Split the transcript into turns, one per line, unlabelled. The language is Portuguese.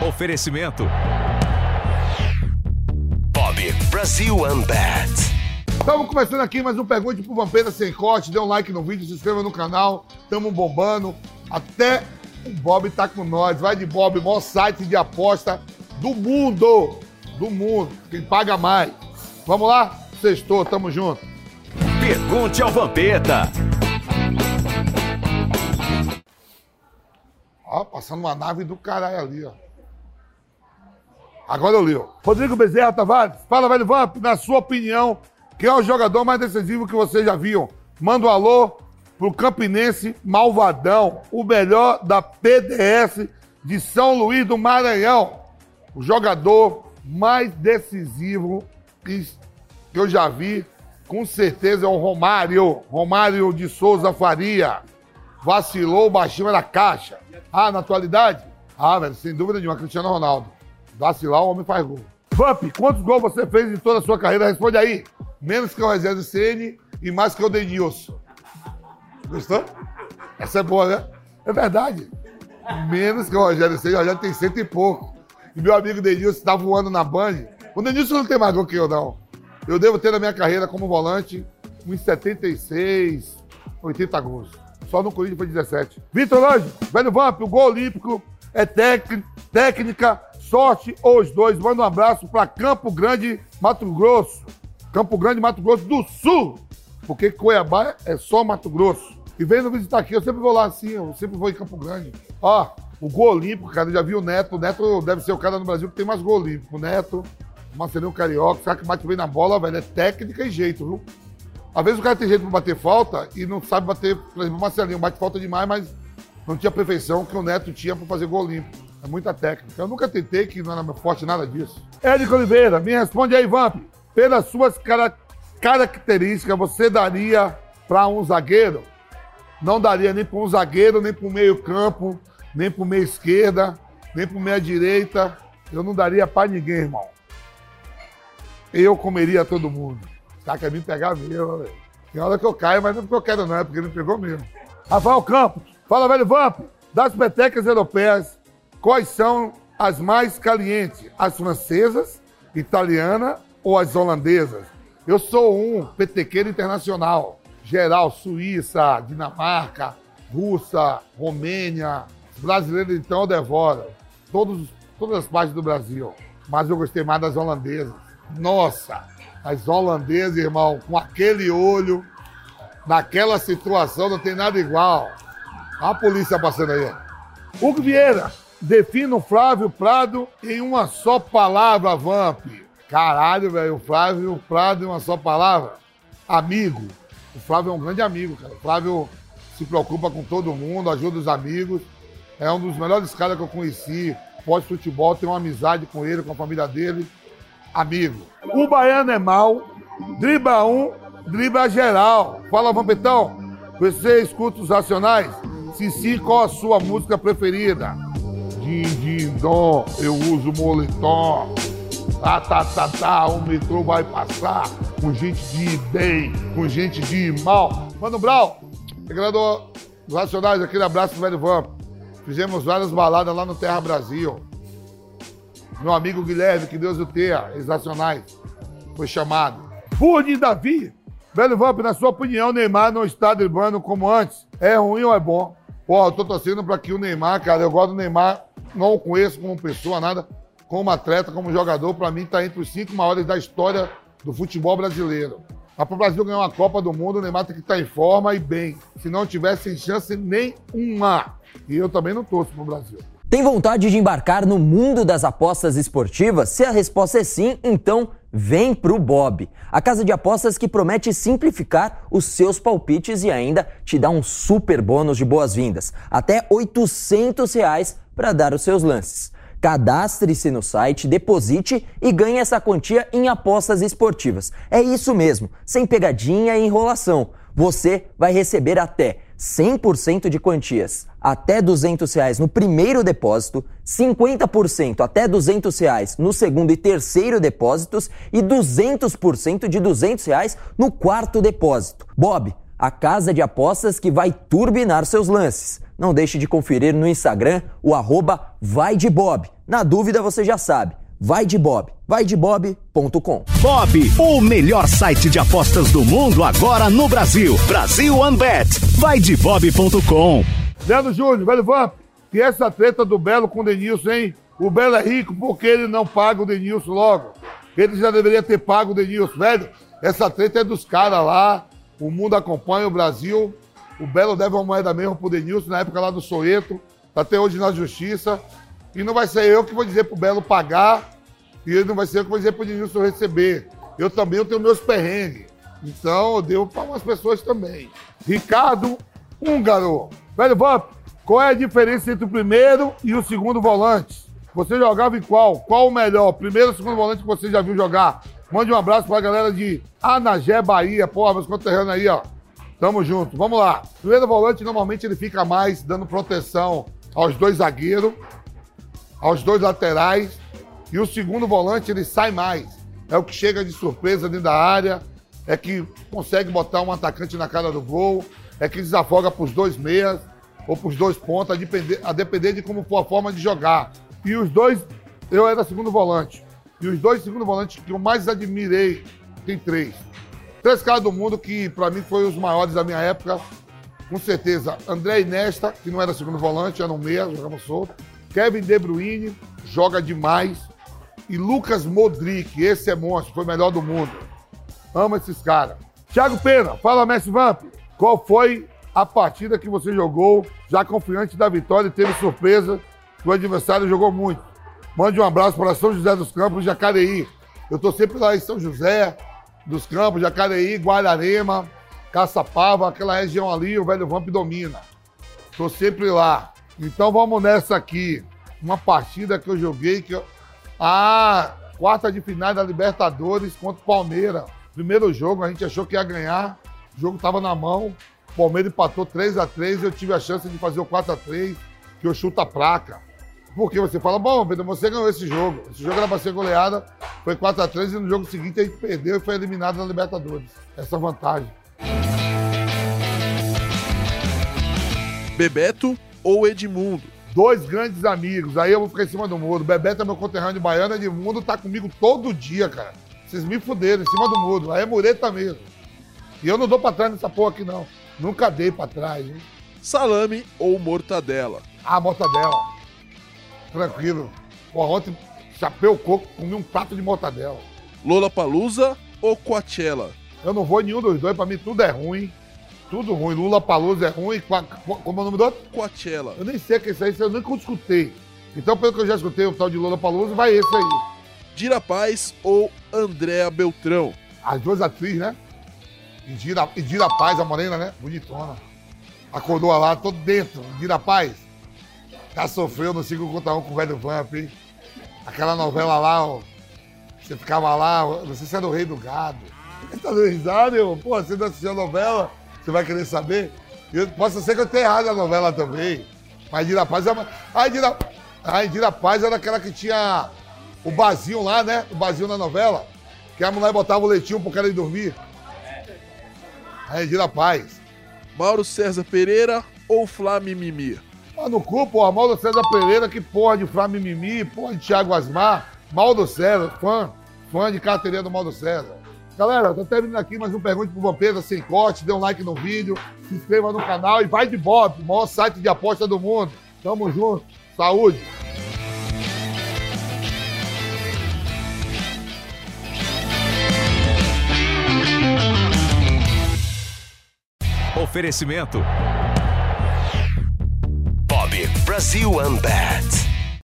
Oferecimento. Bob Brasil Unbat.
Estamos começando aqui mais um Pergunte pro Vampeta Sem Corte. Dê um like no vídeo, se inscreva no canal. Estamos bombando. Até o Bob tá com nós. Vai de Bob, maior site de aposta do mundo. Do mundo. Quem paga mais. Vamos lá? Sextou, tamo junto.
Pergunte ao Vampeta.
Ó, passando uma nave do caralho ali, ó. Agora eu li. Rodrigo Bezerra Tavares, fala, velho Vamp, na sua opinião, quem é o jogador mais decisivo que vocês já viram? Manda um alô pro Campinense Malvadão, o melhor da PDS de São Luís do Maranhão. O jogador mais decisivo que eu já vi, com certeza é o Romário. Romário de Souza Faria. Vacilou, baixinho era caixa. Ah, na atualidade? Ah, velho, sem dúvida nenhuma, Cristiano Ronaldo. Vacilar, o homem faz gol. Vamp, quantos gols você fez em toda a sua carreira? Responde aí. Menos que o Reserva CN e mais que o Denilson. Gostou? Essa é boa, né? É verdade. Menos que o Rogério Ceni, o Rogério tem cento e pouco. E meu amigo Denilson tá voando na Band. O Denilson não tem mais gol que eu, não. Eu devo ter na minha carreira como volante uns 76, 80 gols. Só no Corinthians foi 17. Vitor Lange, velho Vamp, o gol olímpico é técnica, sorte ou os dois. Manda um abraço para Campo Grande, Mato Grosso. Campo Grande, Mato Grosso do Sul. Porque Cuiabá é só Mato Grosso. E vem visitar aqui, eu sempre vou lá assim, eu sempre vou em Campo Grande. Ó, o gol olímpico, cara, eu já vi o Neto. O Neto deve ser o cara no Brasil que tem mais gol olímpico. O Neto, o Marcelinho Carioca, sabe que bate bem na bola, velho, é técnica e jeito, viu? Às vezes o cara tem jeito pra bater falta e não sabe bater, por exemplo, o Marcelinho bate falta demais, mas não tinha perfeição que o Neto tinha pra fazer gol olímpico. É muita técnica. Eu nunca tentei, que não era meu forte nada disso. Érico Oliveira, me responde aí, Vamp. Pelas suas cara- características, você daria pra um zagueiro? Não daria nem para um zagueiro, nem para o meio campo, nem para o meio esquerda, nem para o meia direita. Eu não daria para ninguém, irmão. Eu comeria todo mundo. Tá, quer me pegar mesmo, velho. Tem hora que eu caio, mas não é porque eu quero não, é porque ele me pegou mesmo. Rafael Campos, fala, velho Vamp. Das petecas europeias, quais são as mais calientes? As francesas, italiana ou as holandesas? Eu sou um petequeiro internacional. Geral, Suíça, Dinamarca, Rússia, Romênia. Os brasileiros, então, eu devoro. Todos, todas as partes do Brasil. Mas eu gostei mais das holandesas. Nossa, as holandesas, irmão, com aquele olho, naquela situação, não tem nada igual. Olha a polícia passando aí. Hugo Vieira, defina o Flávio Prado em uma só palavra, Vamp. Caralho, velho, o Flávio Prado em uma só palavra. Amigo. O Flávio é um grande amigo, cara. O Flávio se preocupa com todo mundo, ajuda os amigos. É um dos melhores caras que eu conheci. Pós-futebol, tenho uma amizade com ele, com a família dele. Amigo. O baiano é mal, dribla um, dribla geral. Fala, Vampetão. Você escuta os Racionais? Se sim, qual a sua música preferida? Din, din, dom, eu uso moletom. Tá, tá, tá, tá, o metrô vai passar com gente de bem, com gente de mal. Mano Brau, Secretário dos Racionais, aquele abraço do Velho Vamp. Fizemos várias baladas lá no Terra Brasil. Meu amigo Guilherme, que Deus o tenha, ex-nacionais, foi chamado. Burni Davi, Velho Vamp, na sua opinião, Neymar não está driblando como antes? É ruim ou é bom? Pô, eu tô torcendo pra que o Neymar, cara, eu gosto do Neymar, não o conheço como pessoa, nada, como atleta, como jogador, pra mim tá entre os cinco maiores da história do futebol brasileiro. Mas pro Brasil ganhar uma Copa do Mundo, o Neymar tem que estar em forma e bem. Se não tiver sem chance nenhuma. E eu também não torço pro Brasil.
Tem vontade de embarcar no mundo das apostas esportivas? Se a resposta é sim, então vem pro Bob. A casa de apostas que promete simplificar os seus palpites e ainda te dá um super bônus de boas-vindas. Até 800 reais para dar os seus lances. Cadastre-se no site, deposite e ganhe essa quantia em apostas esportivas. É isso mesmo, sem pegadinha e enrolação. Você vai receber até 100% de quantias até 200 reais no primeiro depósito, 50% até 200 reais no segundo e terceiro depósitos e 200% de 200 reais no quarto depósito. Bob, a casa de apostas que vai turbinar seus lances. Não deixe de conferir no Instagram o arroba vai de Bob. Na dúvida você já sabe, vai de Bob, vaidebob.com.
Bob, o melhor site de apostas do mundo agora no Brasil. Brasil OneBet. Vai de bob.com.
Leandro Júnior, velho Vamp, e essa treta do Belo com o Denilson, hein? O Belo é rico porque ele não paga o Denilson logo. Ele já deveria ter pago o Denilson, velho. Essa treta é dos caras lá. O mundo acompanha o Brasil. O Belo deve uma moeda mesmo pro Denilson na época lá do Soeto. Tá até hoje na justiça. E não vai ser eu que vou dizer pro Belo pagar. E não vai ser eu que vou dizer pro Denilson receber. Eu também eu tenho meus perrengues. Então eu devo para umas pessoas também. Ricardo Húngaro. Velho Vamp, qual é a diferença entre o primeiro e o segundo volante? Você jogava em qual? Qual o melhor? Primeiro ou segundo volante que você já viu jogar? Mande um abraço pra galera de Anagé, Bahia. Porra, meus conterrâneos aí, ó. Tamo junto. Vamos lá. Primeiro volante, normalmente ele fica mais dando proteção aos dois zagueiros, aos dois laterais. E o segundo volante, ele sai mais. É o que chega de surpresa dentro da área, é que consegue botar um atacante na cara do gol, é que desafoga pros dois meias ou pros dois pontos, a depender, a depender de como for a forma de jogar. E os dois, eu era segundo volante. E os dois segundo volantes que eu mais admirei, tem três. Três caras do mundo que, para mim, foram os maiores da minha época. Com certeza, André Inesta, que não era segundo volante, era um meia, jogava solto. Kevin De Bruyne, joga demais. E Lucas Modric, esse é monstro, foi o melhor do mundo. Amo esses caras. Thiago Pena, fala Messi Vamp. Qual foi a partida que você jogou, já confiante da vitória e teve surpresa que o adversário jogou muito? Mande um abraço para São José dos Campos, Jacareí. Eu estou sempre lá em São José dos Campos, Jacareí, Guararema, Caçapava, aquela região ali, o velho Vamp domina. Estou sempre lá. Então vamos nessa aqui. Uma partida que eu joguei que eu... Ah, quarta de final da Libertadores contra o Palmeiras. Primeiro jogo, a gente achou que ia ganhar. O jogo estava na mão. O Palmeiras empatou 3 a 3 eu tive a chance de fazer o 4 a 3 que eu chuto a placa. Porque você fala, bom, Pedro, você ganhou esse jogo. Esse jogo era para ser goleada, foi 4 a 3 e no jogo seguinte a gente perdeu e foi eliminado na Libertadores. Essa vantagem.
Bebeto ou Edmundo?
Dois grandes amigos, aí eu vou ficar em cima do muro. Bebeto é meu conterrâneo de baiano, Edmundo tá comigo todo dia, cara. Vocês me fuderam em cima do muro. Aí é mureta mesmo. E eu não dou pra trás nessa porra aqui, não. Nunca dei pra trás, hein?
Salame ou mortadela?
Ah, mortadela. Tranquilo. Ontem chapei o coco, comi um prato de mortadela.
Lola Palusa ou Coachella?
Eu não vou em nenhum dos dois, pra mim tudo é ruim. Tudo ruim. Lula Palusa é ruim. Qua- qua- Como é o nome do outro?
Coachella.
Eu nem sei o que é isso aí, eu nunca escutei. Então, pelo que eu já escutei, o tal de Lula Palusa, vai esse aí.
Dira Paz ou Andréa Beltrão?
As duas atrizes, né? Indira, Indira Paz, a morena, né? Bonitona. Acordou lá, todo dentro. Indira Paz. Já sofreu no 5 contra 1 com o velho Vamp, hein? Aquela novela lá, ó. Você ficava lá, não sei se era o Rei do Gado. Você tá dando risada, meu? Pô, você não assistiu a novela, você vai querer saber? Eu, posso ser que eu tenha errado a novela também. Mas Indira Paz é uma... A Indira... A Indira Paz era aquela que tinha o Bazinho lá, né? O Bazinho na novela. Que a mulher botava o leitinho pro cara ir dormir. A Indira Paz.
Mauro César Pereira ou Flá Mimimi?
Mas no cu, porra, Mauro César Pereira, que porra de Flávio Mimimi, porra de Thiago Asmar, Mauro César, fã, fã de carteirinha do Mauro César. Galera, tô terminando aqui mais um Pergunte pro Vampeta sem corte, dê um like no vídeo, se inscreva no canal e vai de Bob, o maior site de aposta do mundo. Tamo junto, saúde!
Oferecimento. Bob Brasil OneBet.